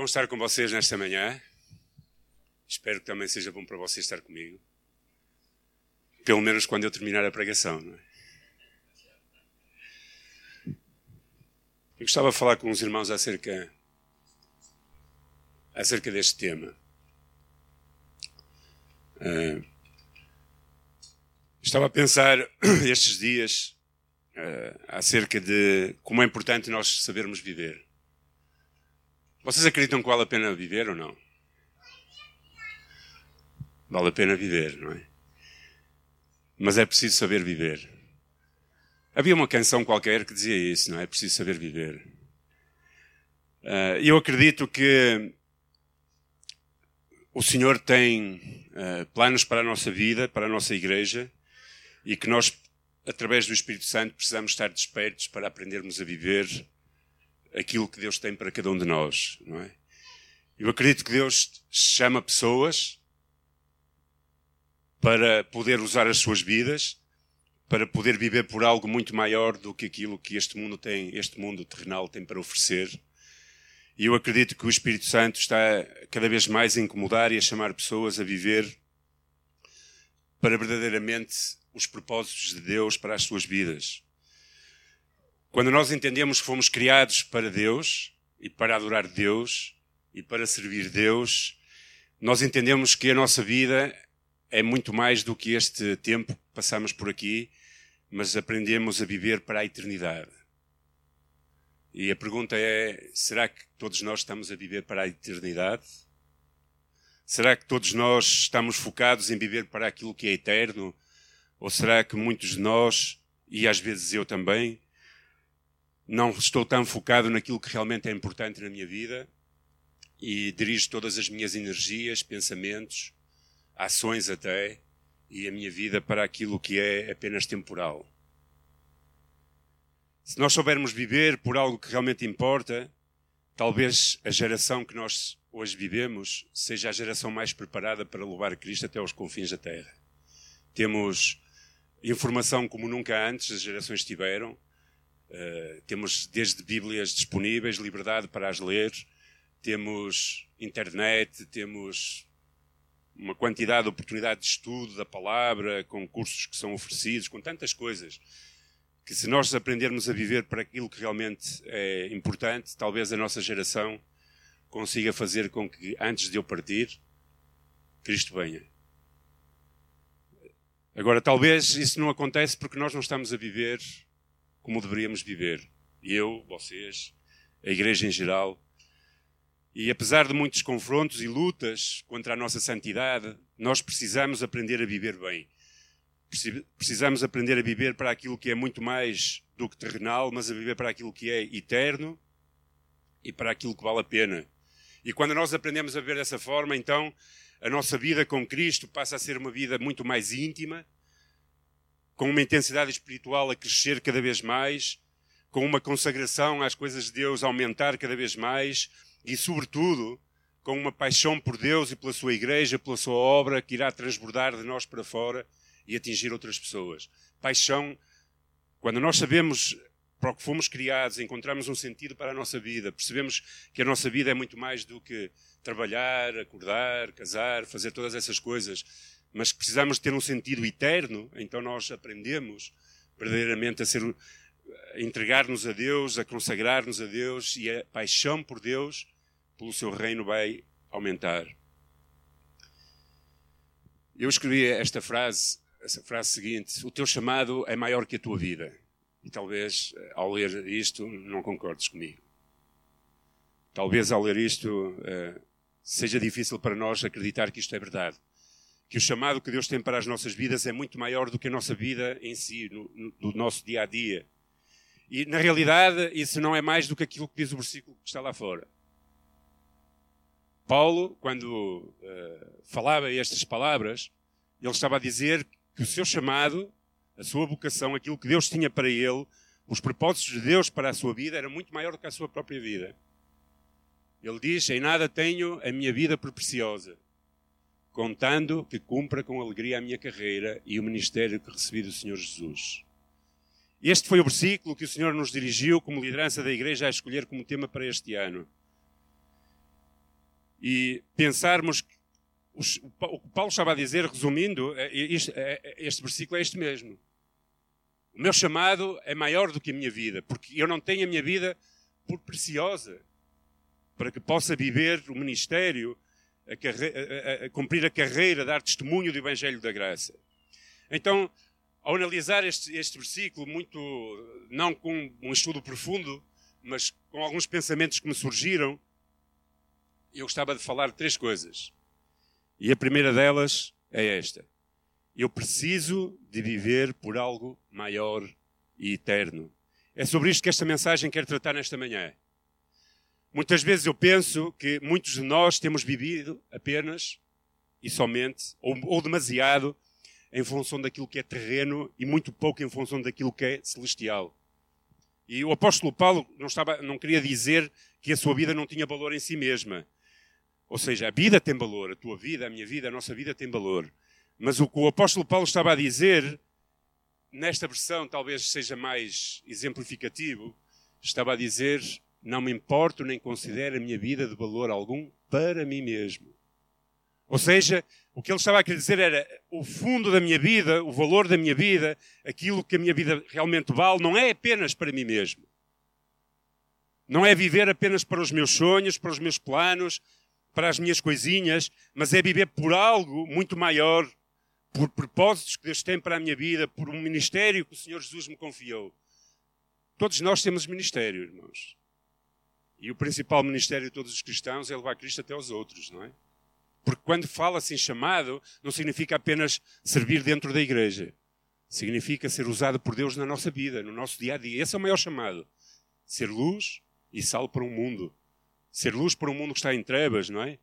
bom estar com vocês nesta manhã. Espero que também seja bom para vocês estar comigo. Pelo menos quando eu terminar a pregação, não é? Eu gostava de falar com os irmãos acerca, acerca deste tema. Uh, estava a pensar estes dias uh, acerca de como é importante nós sabermos viver. Vocês acreditam que vale a pena viver ou não? Vale a pena viver, não é? Mas é preciso saber viver. Havia uma canção qualquer que dizia isso, não é? É preciso saber viver. Uh, eu acredito que o Senhor tem uh, planos para a nossa vida, para a nossa igreja, e que nós, através do Espírito Santo, precisamos estar despertos para aprendermos a viver aquilo que Deus tem para cada um de nós, não é? Eu acredito que Deus chama pessoas para poder usar as suas vidas, para poder viver por algo muito maior do que aquilo que este mundo tem, este mundo terrenal tem para oferecer. E eu acredito que o Espírito Santo está cada vez mais a incomodar e a chamar pessoas a viver para verdadeiramente os propósitos de Deus para as suas vidas. Quando nós entendemos que fomos criados para Deus e para adorar Deus e para servir Deus, nós entendemos que a nossa vida é muito mais do que este tempo que passamos por aqui, mas aprendemos a viver para a eternidade. E a pergunta é: será que todos nós estamos a viver para a eternidade? Será que todos nós estamos focados em viver para aquilo que é eterno? Ou será que muitos de nós, e às vezes eu também, não estou tão focado naquilo que realmente é importante na minha vida e dirijo todas as minhas energias, pensamentos, ações até, e a minha vida para aquilo que é apenas temporal. Se nós soubermos viver por algo que realmente importa, talvez a geração que nós hoje vivemos seja a geração mais preparada para levar Cristo até aos confins da terra. Temos informação como nunca antes as gerações tiveram Uh, temos desde Bíblias disponíveis, liberdade para as ler, temos internet, temos uma quantidade de oportunidade de estudo da palavra, com cursos que são oferecidos, com tantas coisas, que se nós aprendermos a viver para aquilo que realmente é importante, talvez a nossa geração consiga fazer com que, antes de eu partir, Cristo venha. Agora, talvez isso não acontece porque nós não estamos a viver como deveríamos viver. Eu, vocês, a Igreja em geral. E apesar de muitos confrontos e lutas contra a nossa santidade, nós precisamos aprender a viver bem. Precisamos aprender a viver para aquilo que é muito mais do que terrenal, mas a viver para aquilo que é eterno e para aquilo que vale a pena. E quando nós aprendemos a viver dessa forma, então a nossa vida com Cristo passa a ser uma vida muito mais íntima, com uma intensidade espiritual a crescer cada vez mais, com uma consagração às coisas de Deus a aumentar cada vez mais e, sobretudo, com uma paixão por Deus e pela sua igreja, pela sua obra que irá transbordar de nós para fora e atingir outras pessoas. Paixão, quando nós sabemos para o que fomos criados, encontramos um sentido para a nossa vida, percebemos que a nossa vida é muito mais do que trabalhar, acordar, casar, fazer todas essas coisas mas precisamos ter um sentido eterno, então nós aprendemos verdadeiramente a ser a entregar-nos a Deus, a consagrar-nos a Deus e a paixão por Deus, pelo seu reino vai aumentar. Eu escrevi esta frase, essa frase seguinte: o teu chamado é maior que a tua vida. E talvez ao ler isto não concordes comigo. Talvez ao ler isto uh, seja difícil para nós acreditar que isto é verdade que o chamado que Deus tem para as nossas vidas é muito maior do que a nossa vida em si, no, no, do nosso dia a dia. E, na realidade, isso não é mais do que aquilo que diz o versículo que está lá fora. Paulo, quando uh, falava estas palavras, ele estava a dizer que o seu chamado, a sua vocação, aquilo que Deus tinha para ele, os propósitos de Deus para a sua vida, era muito maior do que a sua própria vida. Ele diz: Em nada tenho a minha vida por preciosa contando que cumpra com alegria a minha carreira e o ministério que recebi do Senhor Jesus. Este foi o versículo que o Senhor nos dirigiu como liderança da Igreja a escolher como tema para este ano. e pensarmos que o que Paulo estava a dizer, resumindo, é, é é, este versículo é este mesmo. O meu chamado é maior do que a minha vida, porque eu não tenho a minha vida por preciosa para que possa viver o ministério, a, a, a, a cumprir a carreira, dar testemunho do Evangelho da Graça. Então, ao analisar este, este versículo, muito não com um estudo profundo, mas com alguns pensamentos que me surgiram, eu gostava de falar de três coisas. E a primeira delas é esta: eu preciso de viver por algo maior e eterno. É sobre isto que esta mensagem quer tratar nesta manhã. Muitas vezes eu penso que muitos de nós temos vivido apenas e somente, ou, ou demasiado, em função daquilo que é terreno e muito pouco em função daquilo que é celestial. E o apóstolo Paulo não, estava, não queria dizer que a sua vida não tinha valor em si mesma. Ou seja, a vida tem valor, a tua vida, a minha vida, a nossa vida tem valor. Mas o que o apóstolo Paulo estava a dizer, nesta versão talvez seja mais exemplificativo, estava a dizer: Não me importo nem considero a minha vida de valor algum para mim mesmo. Ou seja, o que ele estava a querer dizer era o fundo da minha vida, o valor da minha vida, aquilo que a minha vida realmente vale, não é apenas para mim mesmo. Não é viver apenas para os meus sonhos, para os meus planos, para as minhas coisinhas, mas é viver por algo muito maior, por propósitos que Deus tem para a minha vida, por um ministério que o Senhor Jesus me confiou. Todos nós temos ministério, irmãos. E o principal ministério de todos os cristãos é levar Cristo até aos outros, não é? Porque quando fala-se em chamado, não significa apenas servir dentro da igreja. Significa ser usado por Deus na nossa vida, no nosso dia a dia. Esse é o maior chamado. Ser luz e sal para um mundo Ser luz para um mundo que está em trevas, não é?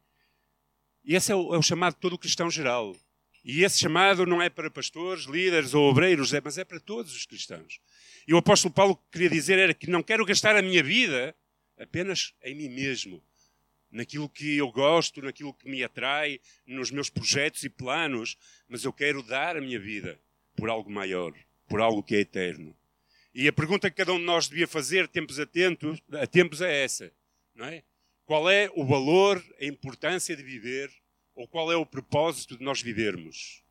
E esse é o, é o chamado de todo cristão geral. E esse chamado não é para pastores, líderes ou obreiros, é, mas é para todos os cristãos. E o apóstolo Paulo queria dizer era que não quero gastar a minha vida apenas em mim mesmo, naquilo que eu gosto, naquilo que me atrai, nos meus projetos e planos, mas eu quero dar a minha vida por algo maior, por algo que é eterno. E a pergunta que cada um de nós devia fazer, tempos a tempos, a tempos é essa, não é? Qual é o valor, a importância de viver, ou qual é o propósito de nós vivermos?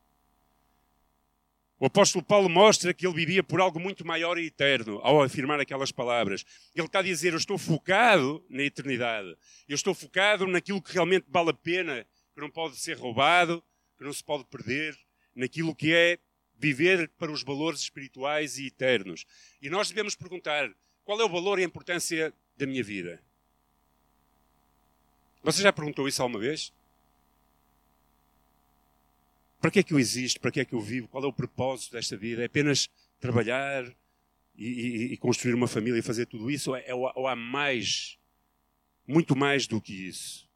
O apóstolo Paulo mostra que ele vivia por algo muito maior e eterno ao afirmar aquelas palavras. Ele está a dizer: Eu estou focado na eternidade. Eu estou focado naquilo que realmente vale a pena, que não pode ser roubado, que não se pode perder, naquilo que é viver para os valores espirituais e eternos. E nós devemos perguntar: qual é o valor e a importância da minha vida? Você já perguntou isso alguma vez? Para que é que eu existo? Para que é que eu vivo? Qual é o propósito desta vida? É apenas trabalhar e, e, e construir uma família e fazer tudo isso? Ou, é, ou há mais, muito mais do que isso?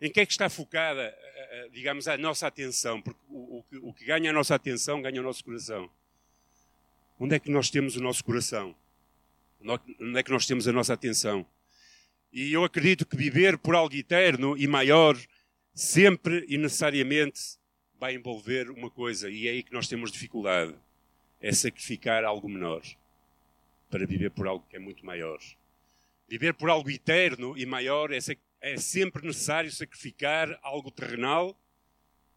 Em que é que está focada, eh, eh, digamos, a nossa atenção? Porque o, o, que, o que ganha a nossa atenção ganha o nosso coração. Onde é que nós temos o nosso coração? Onde é que nós temos a nossa atenção? E eu acredito que viver por algo eterno e maior sempre e necessariamente vai envolver uma coisa, e é aí que nós temos dificuldade: é sacrificar algo menor para viver por algo que é muito maior. Viver por algo eterno e maior é, é sempre necessário sacrificar algo terrenal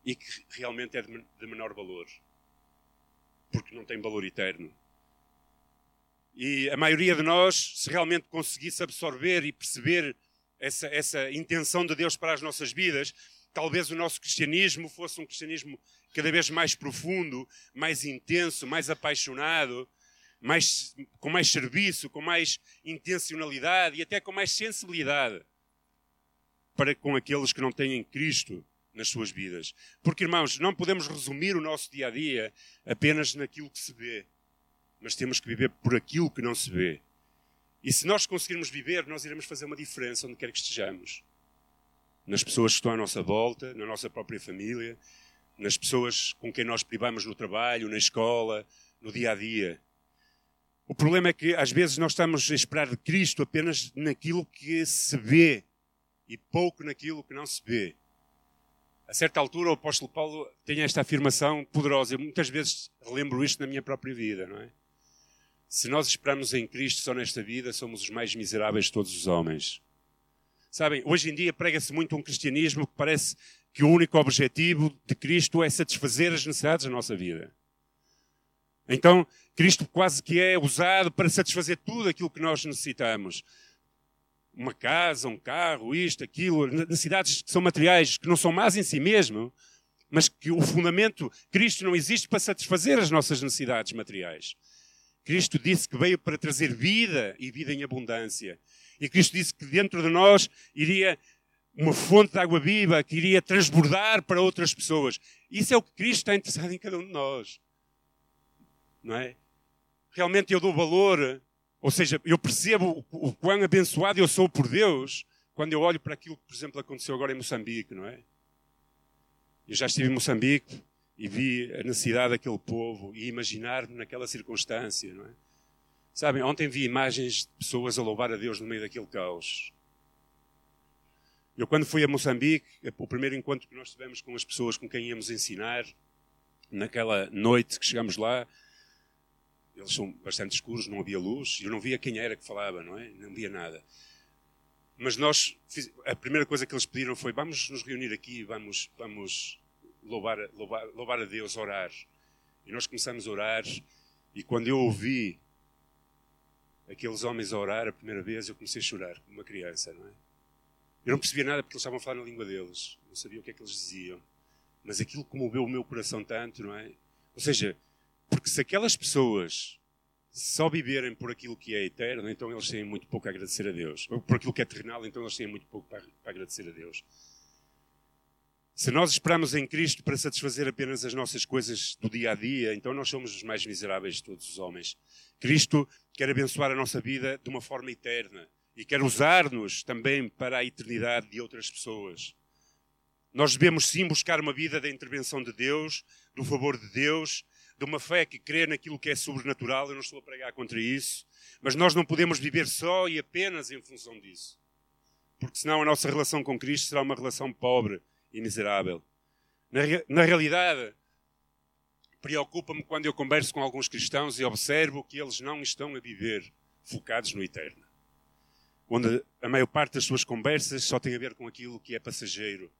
e que realmente é de menor valor, porque não tem valor eterno. E a maioria de nós, se realmente conseguisse absorver e perceber essa, essa intenção de Deus para as nossas vidas, talvez o nosso cristianismo fosse um cristianismo cada vez mais profundo, mais intenso, mais apaixonado, mais, com mais serviço, com mais intencionalidade e até com mais sensibilidade para com aqueles que não têm Cristo nas suas vidas. Porque, irmãos, não podemos resumir o nosso dia a dia apenas naquilo que se vê mas temos que viver por aquilo que não se vê. E se nós conseguirmos viver, nós iremos fazer uma diferença onde quer que estejamos. Nas pessoas que estão à nossa volta, na nossa própria família, nas pessoas com quem nós privamos no trabalho, na escola, no dia a dia. O problema é que às vezes nós estamos a esperar de Cristo apenas naquilo que se vê e pouco naquilo que não se vê. A certa altura, o apóstolo Paulo tem esta afirmação poderosa. Eu muitas vezes relembro isto na minha própria vida, não é? Se nós esperamos em Cristo só nesta vida, somos os mais miseráveis de todos os homens. Sabem, hoje em dia prega-se muito um cristianismo que parece que o único objetivo de Cristo é satisfazer as necessidades da nossa vida. Então, Cristo quase que é usado para satisfazer tudo aquilo que nós necessitamos. Uma casa, um carro, isto, aquilo, necessidades que são materiais, que não são más em si mesmo, mas que o fundamento, Cristo não existe para satisfazer as nossas necessidades materiais. Cristo disse que veio para trazer vida e vida em abundância. E Cristo disse que dentro de nós iria uma fonte de água viva que iria transbordar para outras pessoas. Isso é o que Cristo está interessado em cada um de nós. Não é? Realmente eu dou valor, ou seja, eu percebo o, quão abençoado eu sou por Deus quando eu olho para aquilo que, por exemplo, aconteceu agora em Moçambique, não é? Eu já estive em Moçambique e vi a necessidade daquele povo e imaginar-me naquela circunstância, não é? Sabem, ontem vi imagens de pessoas a louvar a Deus no meio daquele caos. Eu, quando fui a Moçambique, o primeiro encontro que nós tivemos com as pessoas com quem íamos ensinar, naquela noite que chegamos lá, eles são bastante escuros, não havia luz, eu não via quem era que falava, não é? Não via nada. Mas nós, a primeira coisa que eles pediram foi: vamos nos reunir aqui, vamos, vamos louvar, louvar, louvar a Deus, orar. E nós começamos a orar, e quando eu ouvi aqueles homens a orar a primeira vez, eu comecei a chorar, como uma criança, não é? Eu não percebia nada porque eles estavam a falar na língua deles, não sabia o que é que eles diziam. Mas aquilo comoveu o meu coração tanto, não é? Ou seja, porque se aquelas pessoas só viverem por aquilo que é eterno, então eles têm muito pouco a agradecer a Deus. Ou por aquilo que é terrenal, então eles têm muito pouco para, agradecer a Deus. Se nós esperamos em Cristo para satisfazer apenas as nossas coisas do dia a dia, então nós somos os mais miseráveis de todos os homens. Cristo quer abençoar a nossa vida de uma forma eterna e quer usar-nos também para a eternidade de outras pessoas. Nós devemos sim buscar uma vida da intervenção de Deus, do favor de Deus, de uma fé que crê naquilo que é sobrenatural, eu não estou a pregar contra isso, mas nós não podemos viver só e apenas em função disso. Porque senão a nossa relação com Cristo será uma relação pobre e miserável. Na, na realidade, preocupa-me quando eu converso com alguns cristãos e observo que eles não estão a viver focados no eterno. Onde a maior parte das suas conversas só tem a ver com aquilo que é passageiro,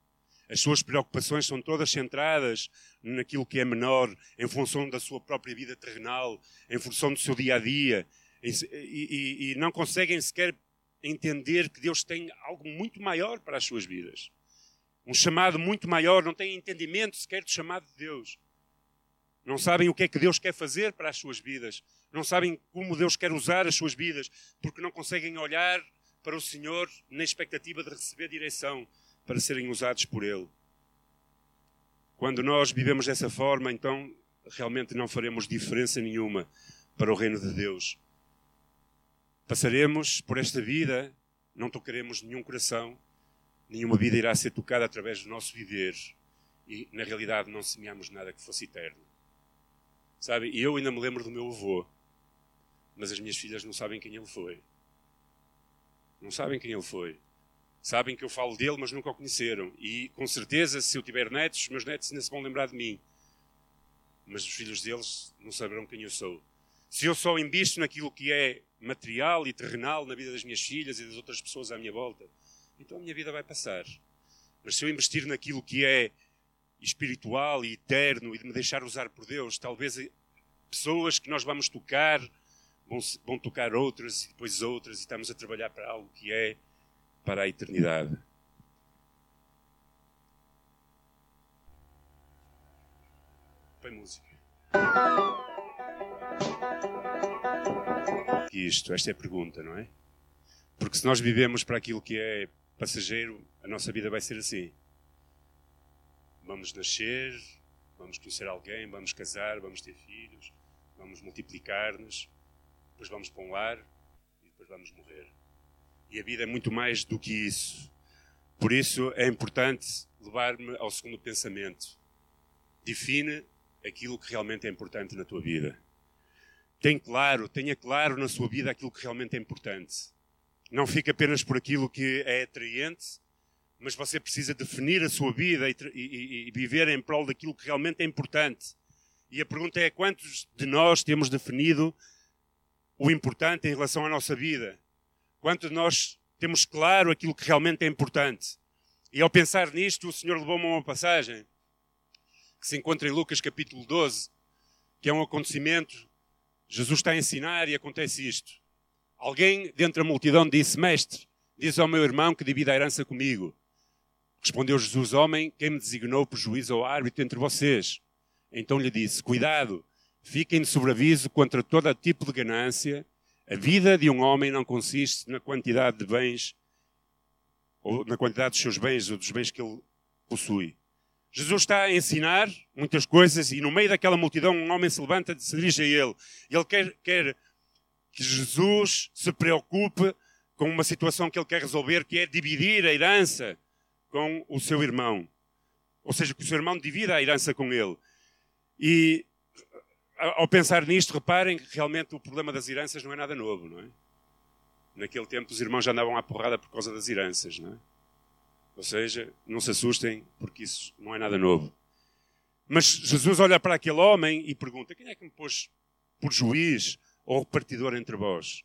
as suas preocupações são todas centradas naquilo que é menor, em função da sua própria vida terrenal, em função do seu dia a dia, e, e, e não conseguem sequer entender que Deus tem algo muito maior para as suas vidas. Um chamado muito maior, não têm entendimento sequer do chamado de Deus. Não sabem o que é que Deus quer fazer para as suas vidas. Não sabem como Deus quer usar as suas vidas, porque não conseguem olhar para o Senhor na expectativa de receber direção, para serem usados por Ele. Quando nós vivemos dessa forma, então realmente não faremos diferença nenhuma para o reino de Deus. Passaremos por esta vida, não tocaremos nenhum coração, nenhuma vida irá ser tocada através do nosso viver e, na realidade, não semeamos nada que fosse eterno. Sabe? E eu ainda me lembro do meu avô, mas as minhas filhas não sabem quem ele foi. Não sabem quem ele foi. Sabem que eu falo dele, mas nunca o conheceram. E com certeza, se eu tiver netos, os meus netos ainda se vão lembrar de mim. Mas os filhos deles não saberão quem eu sou. Se eu só invisto naquilo que é material e terrenal na vida das minhas filhas e das outras pessoas à minha volta, então a minha vida vai passar. Mas se eu investir naquilo que é espiritual e eterno e de me deixar usar por Deus, talvez pessoas que nós vamos tocar vão, vão tocar outras e depois outras e estamos a trabalhar para algo que é para a eternidade. Põe música. Isto, esta é a pergunta, não é? Porque se nós vivemos para aquilo que é passageiro, a nossa vida vai ser assim. Vamos nascer, vamos conhecer alguém, vamos casar, vamos ter filhos, vamos multiplicar-nos, depois vamos para um lar e depois vamos morrer. E a vida é muito mais do que isso. Por isso é importante levar-me ao segundo pensamento. Define aquilo que realmente é importante na tua vida. Tem claro, tenha claro na sua vida aquilo que realmente é importante. Não fique apenas por aquilo que é atraente, mas você precisa definir a sua vida e, e, e viver em prol daquilo que realmente é importante. E a pergunta é: quantos de nós temos definido o importante em relação à nossa vida? Quanto nós temos claro aquilo que realmente é importante. E ao pensar nisto, o Senhor levou-me a uma passagem que se encontra em Lucas capítulo 12, que é um acontecimento. Jesus está a ensinar e acontece isto. Alguém dentro da multidão disse: Mestre, diz ao meu irmão que divida a herança comigo. Respondeu Jesus: Homem, quem me designou por juiz ou árbitro entre vocês? Então lhe disse: Cuidado, fiquem de sobreaviso contra todo tipo de ganância. A vida de um homem não consiste na quantidade de bens, ou na quantidade dos seus bens ou dos bens que ele possui. Jesus está a ensinar muitas coisas e no meio daquela multidão um homem se levanta e se dirige a ele. Ele quer, quer que Jesus se preocupe com uma situação que ele quer resolver, que é dividir a herança com o seu irmão. Ou seja, que o seu irmão divida a herança com ele. E ao pensar nisto, reparem que realmente o problema das heranças não é nada novo, não é? Naquele tempo os irmãos já andavam à porrada por causa das heranças, não é? Ou seja, não se assustem, porque isso não é nada novo. Mas Jesus olha para aquele homem e pergunta: quem é que me pôs por juiz ou repartidor entre vós?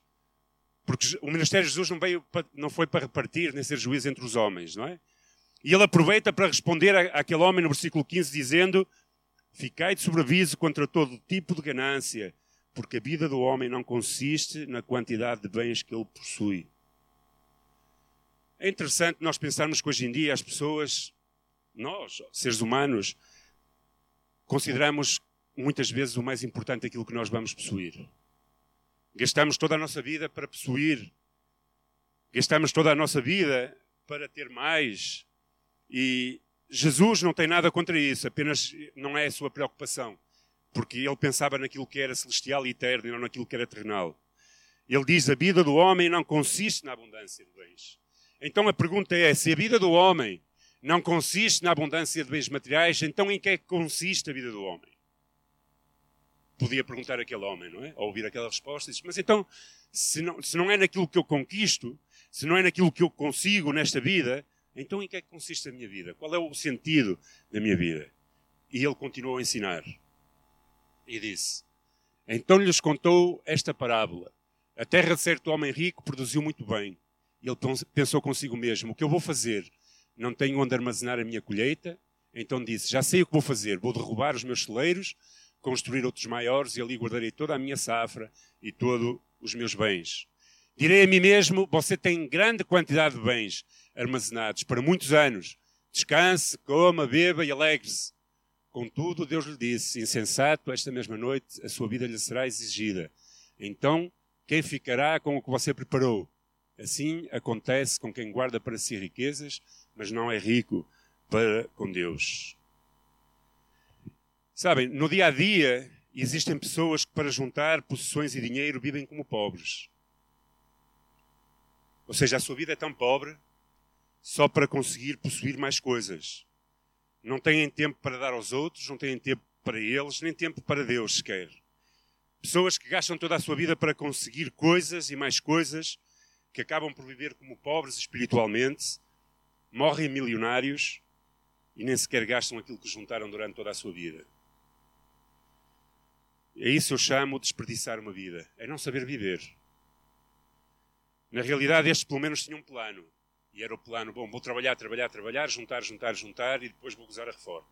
Porque o ministério de Jesus não, veio, não foi para repartir nem ser juiz entre os homens, não é? E ele aproveita para responder àquele homem no versículo 15, dizendo: Ficai de sobreaviso contra todo tipo de ganância, porque a vida do homem não consiste na quantidade de bens que ele possui. É interessante nós pensarmos que hoje em dia as pessoas, nós, seres humanos, consideramos muitas vezes o mais importante aquilo que nós vamos possuir. Gastamos toda a nossa vida para possuir. Gastamos toda a nossa vida para ter mais. E Jesus não tem nada contra isso, apenas não é a sua preocupação, porque ele pensava naquilo que era celestial e eterno e não naquilo que era terrenal. Ele diz: a vida do homem não consiste na abundância de bens. Então a pergunta é: se a vida do homem não consiste na abundância de bens materiais, então em que é que consiste a vida do homem? Podia perguntar aquele homem, não é? Ao ouvir aquela resposta, diz: Mas então, se não, se não é naquilo que eu conquisto, se não é naquilo que eu consigo nesta vida, então, em que é que consiste a minha vida? Qual é o sentido da minha vida? E ele continuou a ensinar. E disse: Então lhes contou esta parábola. A terra de certo homem rico produziu muito bem. Ele pensou consigo mesmo: O que eu vou fazer? Não tenho onde armazenar a minha colheita? Então disse: Já sei o que vou fazer. Vou derrubar os meus celeiros, construir outros maiores, e ali guardarei toda a minha safra e todos os meus bens. Direi a mim mesmo: Você tem grande quantidade de bens armazenados para muitos anos. Descanse, coma, beba e alegre-se. Contudo, Deus lhe disse: Insensato, esta mesma noite a sua vida lhe será exigida. Então, quem ficará com o que você preparou? Assim acontece com quem guarda para si riquezas, mas não é rico para com Deus. Sabem, no dia a dia existem pessoas que, para juntar possessões e dinheiro, vivem como pobres. Ou seja, a sua vida é tão pobre só para conseguir possuir mais coisas. Não têm tempo para dar aos outros, não têm tempo para eles, nem tempo para Deus sequer. Pessoas que gastam toda a sua vida para conseguir coisas e mais coisas, que acabam por viver como pobres espiritualmente, morrem milionários e nem sequer gastam aquilo que juntaram durante toda a sua vida. É isso eu chamo de desperdiçar uma vida. É não saber viver. Na realidade, estes pelo menos tinham um plano. E era o plano, bom, vou trabalhar, trabalhar, trabalhar, juntar, juntar, juntar e depois vou gozar a reforma.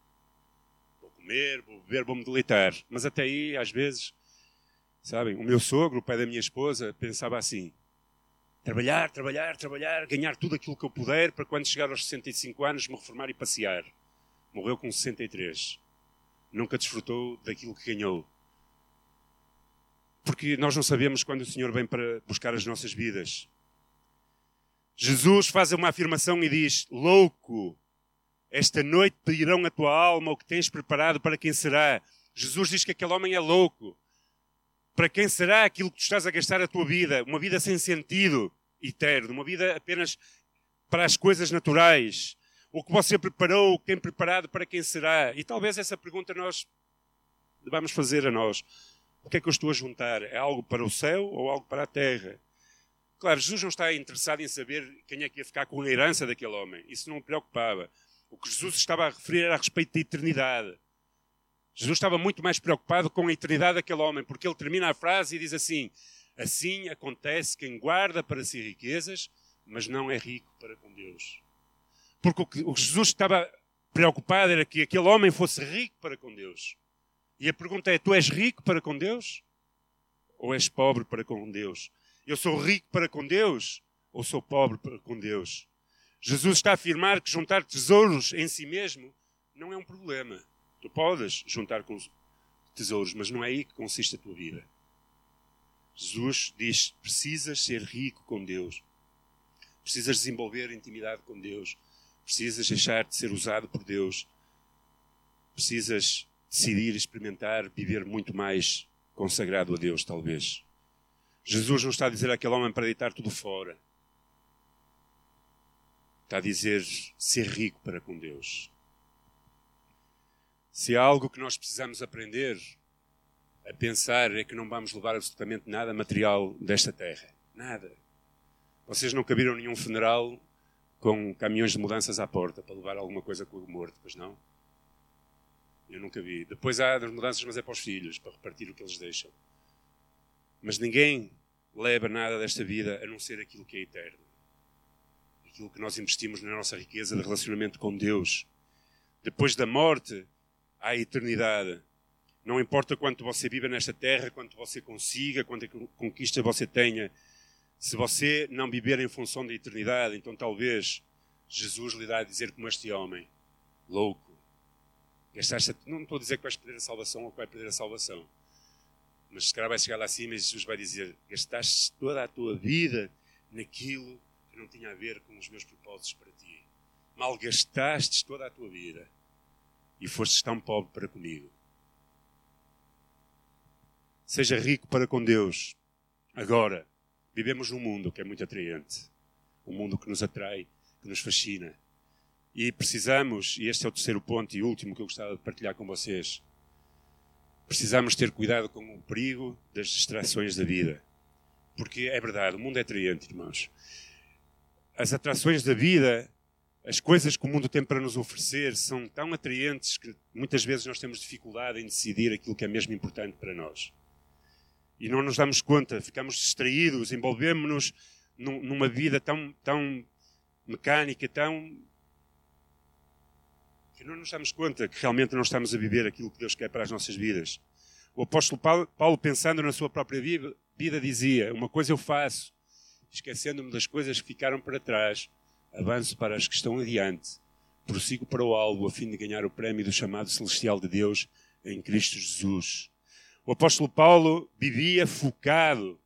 Vou comer, vou beber, vou me deleitar. Mas até aí, às vezes, sabem, o meu sogro, o pai da minha esposa, pensava assim: trabalhar, trabalhar, trabalhar, ganhar tudo aquilo que eu puder para quando chegar aos 65 anos me reformar e passear. Morreu com 63. Nunca desfrutou daquilo que ganhou. Porque nós não sabemos quando o Senhor vem para buscar as nossas vidas. Jesus faz uma afirmação e diz: Louco, esta noite pedirão a tua alma o que tens preparado para quem será. Jesus diz que aquele homem é louco. Para quem será aquilo que tu estás a gastar a tua vida? Uma vida sem sentido eterno, uma vida apenas para as coisas naturais. O que você preparou, quem preparado para quem será? E talvez essa pergunta nós devamos fazer a nós. O que é que eu estou a juntar? É algo para o céu ou algo para a terra? Claro, Jesus não está interessado em saber quem é que ia ficar com a herança daquele homem. Isso não o preocupava. O que Jesus estava a referir era a respeito da eternidade. Jesus estava muito mais preocupado com a eternidade daquele homem, porque ele termina a frase e diz assim: Assim acontece quem guarda para si riquezas, mas não é rico para com Deus. Porque o que Jesus estava preocupado era que aquele homem fosse rico para com Deus. E a pergunta é: tu és rico para com Deus? Ou és pobre para com Deus? Eu sou rico para com Deus? Ou sou pobre para com Deus? Jesus está a afirmar que juntar tesouros em si mesmo não é um problema. Tu podes juntar tesouros, mas não é aí que consiste a tua vida. Jesus diz: precisas ser rico com Deus. Precisas desenvolver intimidade com Deus. Precisas deixar de ser usado por Deus. Precisas decidir experimentar, viver muito mais consagrado a Deus, talvez. Jesus não está a dizer àquele homem para deitar tudo fora. Está a dizer ser rico para com Deus. Se há algo que nós precisamos aprender a pensar é que não vamos levar absolutamente nada material desta terra. Nada. Vocês não cabiram nenhum funeral com caminhões de mudanças à porta para levar alguma coisa com o morto, pois não? Eu nunca vi. Depois há as mudanças, mas é para os filhos, para repartir o que eles deixam. Mas ninguém leva nada desta vida a não ser aquilo que é eterno. Aquilo que nós investimos na nossa riqueza de relacionamento com Deus. Depois da morte, há a eternidade. Não importa quanto você viva nesta terra, quanto você consiga, quanta conquista você tenha, se você não viver em função da eternidade, então talvez Jesus lhe a dizer como este homem, louco. Gastaste, não estou a dizer que vais perder a salvação ou que vai perder a salvação, mas se calhar vai chegar lá acima e Jesus vai dizer: gastaste toda a tua vida naquilo que não tinha a ver com os meus propósitos para ti. Malgastaste toda a tua vida e fostes tão pobre para comigo. Seja rico para com Deus. Agora, vivemos num mundo que é muito atraente. Um mundo que nos atrai, que nos fascina. E precisamos, e este é o terceiro ponto e último que eu gostava de partilhar com vocês, precisamos ter cuidado com o perigo das distrações da vida. Porque é verdade, o mundo é atraente, irmãos. As atrações da vida, as coisas que o mundo tem para nos oferecer, são tão atraentes que muitas vezes nós temos dificuldade em decidir aquilo que é mesmo importante para nós e não nos damos conta, ficamos distraídos, envolvemos-nos numa vida tão, tão mecânica, tão. Que não nos damos conta que realmente não estamos a viver aquilo que Deus quer para as nossas vidas. O apóstolo Paulo, pensando na sua própria vida dizia: Uma coisa eu faço, esquecendo-me das coisas que ficaram para trás, avanço para as que estão adiante, prossigo para o alvo a fim de ganhar o prémio do chamado celestial de Deus em Cristo Jesus. O apóstolo Paulo vivia focado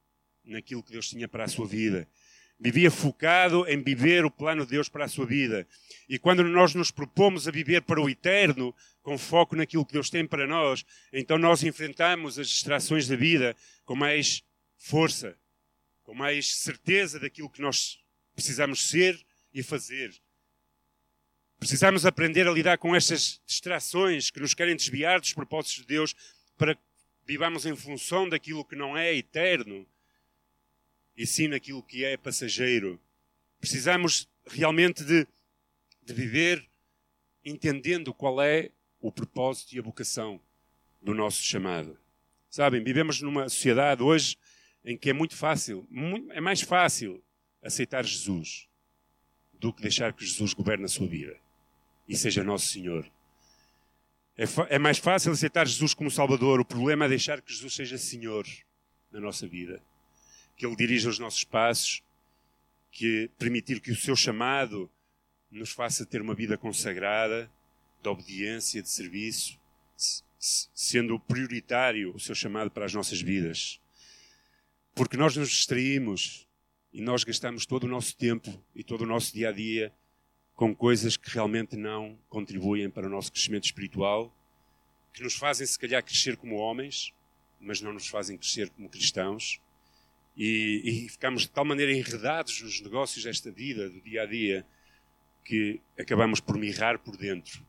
naquilo que Deus tinha para a sua vida. Vivia focado em viver o plano de Deus para a sua vida. E quando nós nos propomos a viver para o eterno, com foco naquilo que Deus tem para nós, então nós enfrentamos as distrações da vida com mais força, com mais certeza daquilo que nós precisamos ser e fazer. Precisamos aprender a lidar com estas distrações que nos querem desviar dos propósitos de Deus para vivamos em função daquilo que não é eterno e sim naquilo que é passageiro. Precisamos realmente de, de viver entendendo qual é o propósito e a vocação do nosso chamado. Sabem, vivemos numa sociedade hoje em que é muito fácil, é mais fácil aceitar Jesus do que deixar que Jesus governe a sua vida e seja nosso Senhor. É, é mais fácil aceitar Jesus como Salvador. O problema é deixar que Jesus seja Senhor na nossa vida. Que Ele dirija os nossos passos. Que permitir que o seu chamado nos faça ter uma vida consagrada, de obediência, de serviço, sendo prioritário o seu chamado para as nossas vidas. Porque nós nos distraímos e nós gastamos todo o nosso tempo e todo o nosso dia a dia com coisas que realmente não contribuem para o nosso crescimento espiritual, que nos fazem, se calhar, crescer como homens, mas não nos fazem crescer como cristãos. E, e ficamos de tal maneira enredados nos negócios desta vida, do dia a dia, que acabamos por mirrar por dentro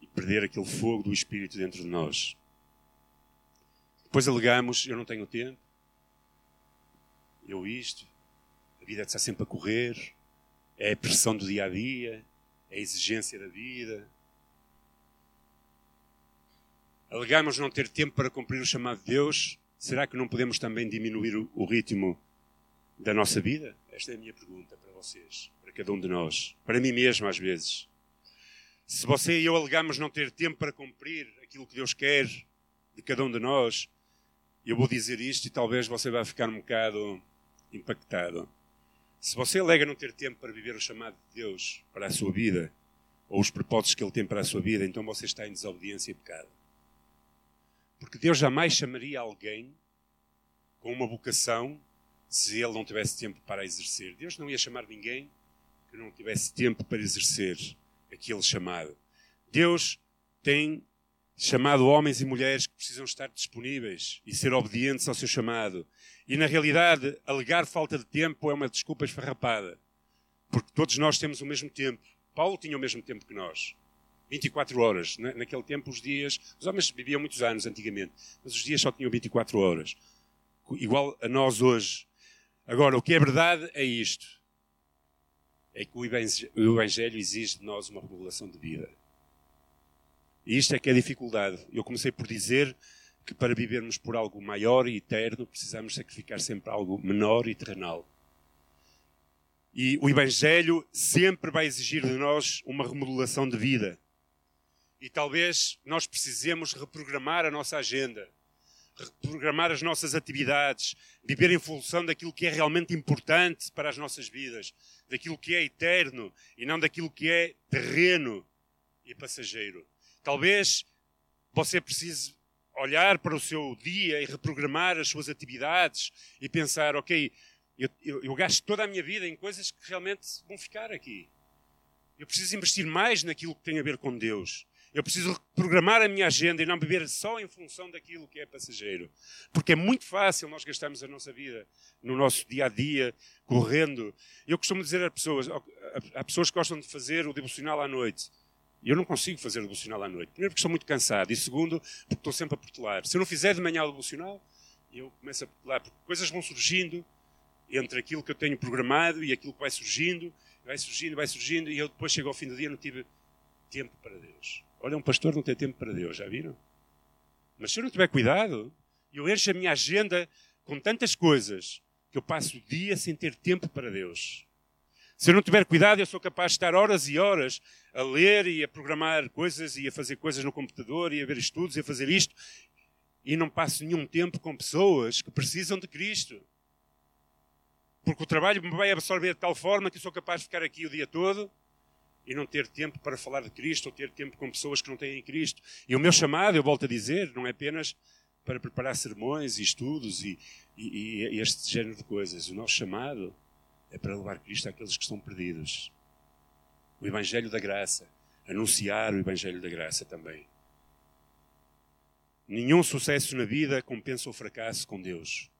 e perder aquele fogo do Espírito dentro de nós. Depois alegamos: eu não tenho tempo, eu isto, a vida está sempre a correr, é a pressão do dia a dia, é a exigência da vida. Alegamos não ter tempo para cumprir o chamado de Deus. Será que não podemos também diminuir o, ritmo da nossa vida? Esta é a minha pergunta para vocês, para cada um de nós, para mim mesmo às vezes. Se você e eu alegamos não ter tempo para cumprir aquilo que Deus quer de cada um de nós, eu vou dizer isto e talvez você vá ficar um bocado impactado. Se você alega não ter tempo para viver o chamado de Deus para a sua vida, ou os propósitos que Ele tem para a sua vida, então você está em desobediência e pecado. Porque Deus jamais chamaria alguém com uma vocação se ele não tivesse tempo para exercer. Deus não ia chamar ninguém que não tivesse tempo para exercer aquele chamado. Deus tem chamado homens e mulheres que precisam estar disponíveis e ser obedientes ao seu chamado. E na realidade, alegar falta de tempo é uma desculpa esfarrapada. Porque todos nós temos o mesmo tempo. Paulo tinha o mesmo tempo que nós. 24 horas. Naquele tempo, os dias. Os homens viviam muitos anos antigamente, mas os dias só tinham 24 horas. Igual a nós hoje. Agora, o que é verdade é isto: é que o Evangelho exige de nós uma regulação de vida. E isto é que é a dificuldade. Eu comecei por dizer que para vivermos por algo maior e eterno, precisamos sacrificar sempre algo menor e terrenal. E o Evangelho sempre vai exigir de nós uma remodelação de vida. E talvez nós precisemos reprogramar a nossa agenda, reprogramar as nossas atividades, viver em função daquilo que é realmente importante para as nossas vidas, daquilo que é eterno e não daquilo que é terreno e passageiro. Talvez você precise olhar para o seu dia e reprogramar as suas atividades e pensar, ok, eu, eu, eu, gasto toda a minha vida em coisas que realmente vão ficar aqui. Eu preciso investir mais naquilo que tem a ver com Deus. Eu preciso programar a minha agenda e não viver só em função daquilo que é passageiro. Porque é muito fácil nós gastarmos a nossa vida no nosso dia a dia, correndo. Eu costumo dizer às pessoas: há pessoas que gostam de fazer o devocional à noite. Eu não consigo fazer o devocional à noite. Primeiro, porque estou muito cansado. E segundo, porque estou sempre a protelar. Se eu não fizer de manhã o devocional, eu começo a protelar. Porque coisas vão surgindo entre aquilo que eu tenho programado e aquilo que vai surgindo, vai surgindo, vai surgindo, e eu depois chego ao fim do dia e não tive tempo para Deus. Olha, um pastor não tem tempo para Deus, já viram? Mas se eu não tiver cuidado, eu encho a minha agenda com tantas coisas que eu passo o dia sem ter tempo para Deus. Se eu não tiver cuidado, eu sou capaz de estar horas e horas a ler e a programar coisas e a fazer coisas no computador e a ver estudos e a fazer isto e não passo nenhum tempo com pessoas que precisam de Cristo porque o trabalho me vai absorver de tal forma que eu sou capaz de ficar aqui o dia todo e não ter tempo para falar de Cristo ou ter tempo com pessoas que não têm Cristo. E o meu chamado, eu volto a dizer, não é apenas para preparar sermões e estudos e, e, e este género de coisas. O nosso chamado é para levar Cristo àqueles que estão perdidos. O Evangelho da Graça. Anunciar o Evangelho da Graça também. Nenhum sucesso na vida compensa o fracasso com Deus.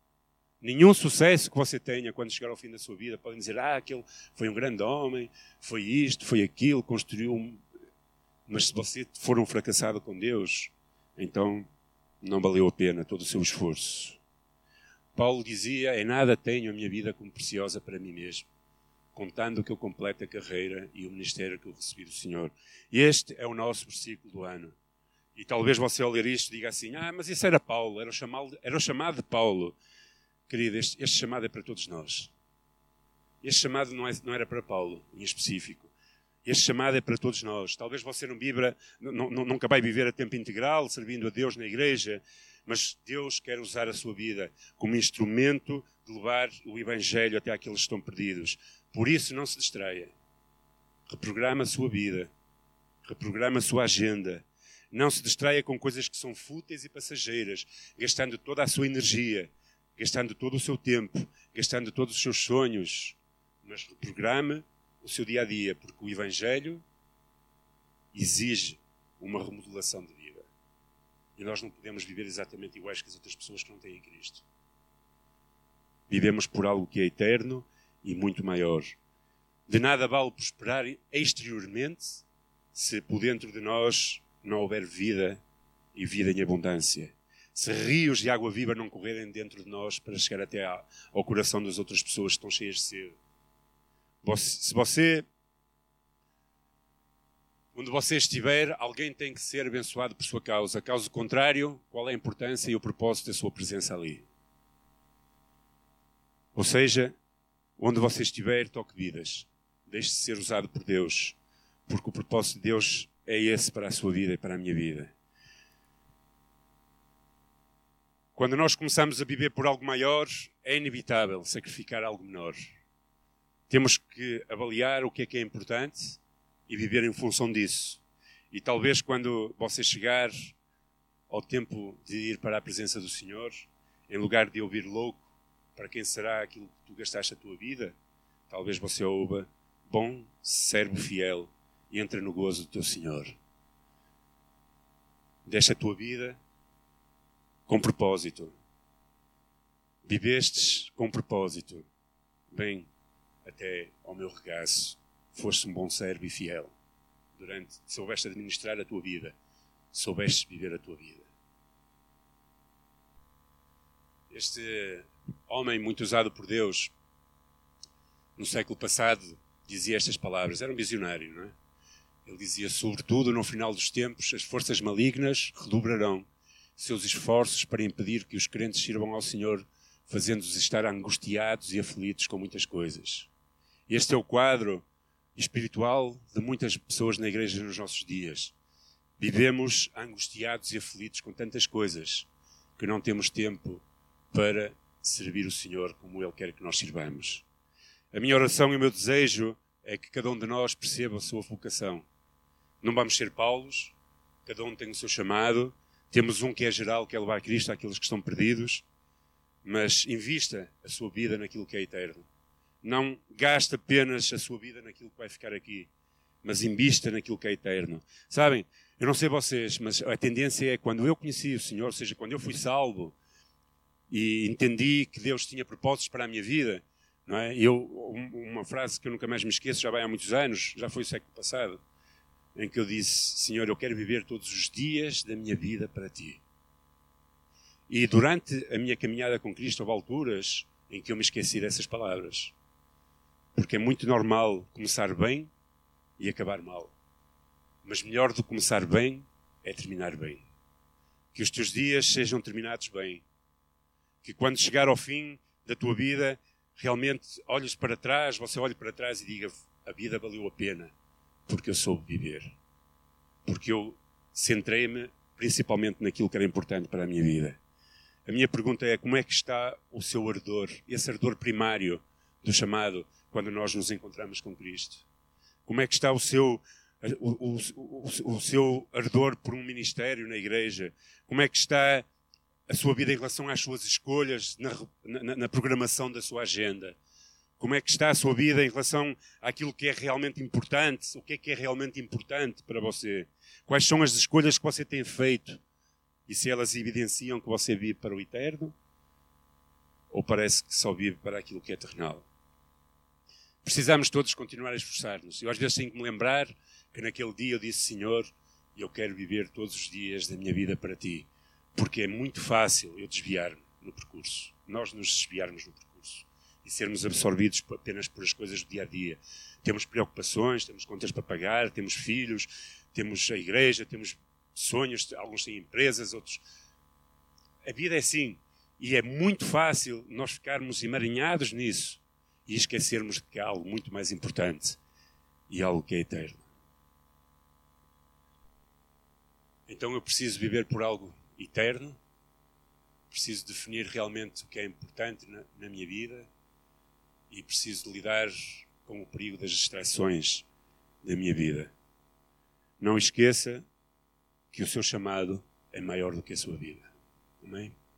Nenhum sucesso que você tenha quando chegar ao fim da sua vida podem dizer, ah, aquele foi um grande homem, foi isto, foi aquilo, construiu. Um... Mas se você for um fracassado com Deus, então não valeu a pena todo o seu esforço. Paulo dizia: Em nada tenho a minha vida como preciosa para mim mesmo, contando que eu complete a carreira e o ministério que eu recebi do Senhor. Este é o nosso versículo do ano. E talvez você ao ler isto diga assim: Ah, mas isso era Paulo, era o chamado, era o chamado de Paulo. Querido, este, este, chamado é para todos nós. Este chamado não, é, não era para Paulo, em específico. Este chamado é para todos nós. Talvez você não vibra, não, nunca vai viver a tempo integral, servindo a Deus na igreja, mas Deus quer usar a sua vida como instrumento de levar o Evangelho até aqueles que estão perdidos. Por isso, não se distraia. Reprograma a sua vida. Reprograma a sua agenda. Não se distraia com coisas que são fúteis e passageiras, gastando toda a sua energia gastando todo o seu tempo, gastando todos os seus sonhos, mas reprograme o seu dia a dia, porque o Evangelho exige uma remodelação de vida. E nós não podemos viver exatamente iguais que as outras pessoas que não têm Cristo. Vivemos por algo que é eterno e muito maior. De nada vale prosperar exteriormente se por dentro de nós não houver vida e vida em abundância se rios de água viva não correrem dentro de nós para chegar até ao coração das outras pessoas que estão cheias de sede. Se você, onde você estiver, alguém tem que ser abençoado por sua causa. Caso contrário, qual é a importância e o propósito da sua presença ali? Ou seja, Onde você estiver, toque vidas. Deixe-se ser usado por Deus, porque o propósito de Deus é esse para a sua vida e para a minha vida. Quando nós começamos a viver por algo maior, é inevitável sacrificar algo menor. Temos que avaliar o que é que é importante e viver em função disso. E talvez quando você chegar ao tempo de ir para a presença do Senhor, em lugar de ouvir louco, para quem será aquilo que tu gastaste a tua vida, talvez você ouva, bom servo fiel, entra no gozo do teu Senhor. Deixa a tua vida com propósito. Vivestes com propósito. Bem, até ao meu regaço, foste um bom servo e fiel. Durante, soubeste administrar a tua vida, soubeste viver a tua vida. Este homem muito usado por Deus no século passado dizia estas palavras. Era um visionário, não é? Ele dizia: Sobretudo no final dos tempos, as forças malignas redobrarão seus esforços para impedir que os crentes sirvam ao Senhor, fazendo-os estar angustiados e aflitos com muitas coisas. Este é o quadro espiritual de muitas pessoas na igreja nos nossos dias. Vivemos angustiados e aflitos com tantas coisas que não temos tempo para servir o Senhor como Ele quer que nós sirvamos. A minha oração e o meu desejo é que cada um de nós perceba a sua vocação. Não vamos ser Paulos, cada um tem o seu chamado, temos um que é geral, que é levar Cristo àqueles que estão perdidos, mas invista a sua vida naquilo que é eterno. Não gaste apenas a sua vida naquilo que vai ficar aqui, mas invista naquilo que é eterno. Sabem, eu não sei vocês, mas a tendência é quando eu conheci o Senhor, ou seja, quando eu fui salvo e entendi que Deus tinha propósitos para a minha vida, não é? Eu, uma frase que eu nunca mais me esqueço, já vai há muitos anos, já foi o século passado em que eu disse: Senhor, eu quero viver todos os dias da minha vida para ti. E durante a minha caminhada com Cristo, houve alturas em que eu me esqueci dessas palavras. Porque é muito normal começar bem e acabar mal. Mas melhor do que começar bem é terminar bem. Que os teus dias sejam terminados bem. Que quando chegar ao fim da tua vida, realmente olhes para trás, você olhe para trás e diga: a vida valeu a pena porque eu soube viver. Porque eu centrei-me principalmente naquilo que era importante para a minha vida. A minha pergunta é como é que está o seu ardor, esse ardor primário do chamado, quando nós nos encontramos com Cristo? Como é que está o seu, o, o, o, o seu ardor por um ministério na igreja? Como é que está a sua vida em relação às suas escolhas na, na, na programação da sua agenda? Como é que está a sua vida em relação àquilo que é realmente importante? O que é que é realmente importante para você? Quais são as escolhas que você tem feito? E se elas evidenciam que você vive para o eterno? Ou parece que só vive para aquilo que é terrenal? Precisamos todos continuar a esforçar-nos. Eu às vezes tenho que me lembrar que naquele dia eu disse, Senhor, eu quero viver todos os dias da minha vida para Ti. Porque é muito fácil eu desviar-me no percurso. Nós nos desviarmos no percurso e sermos absorvidos apenas por as coisas do dia a dia. Temos preocupações, temos contas para pagar, temos filhos, temos a igreja, temos sonhos, alguns têm empresas, outros. A vida é assim. E é muito fácil nós ficarmos emaranhados nisso e esquecermos que há algo muito mais importante e algo que é eterno. Então eu preciso viver por algo eterno, preciso definir realmente o que é importante na, na minha vida e preciso lidar com o perigo das distrações da minha vida. Não esqueça que o seu chamado é maior do que a sua vida. Amém?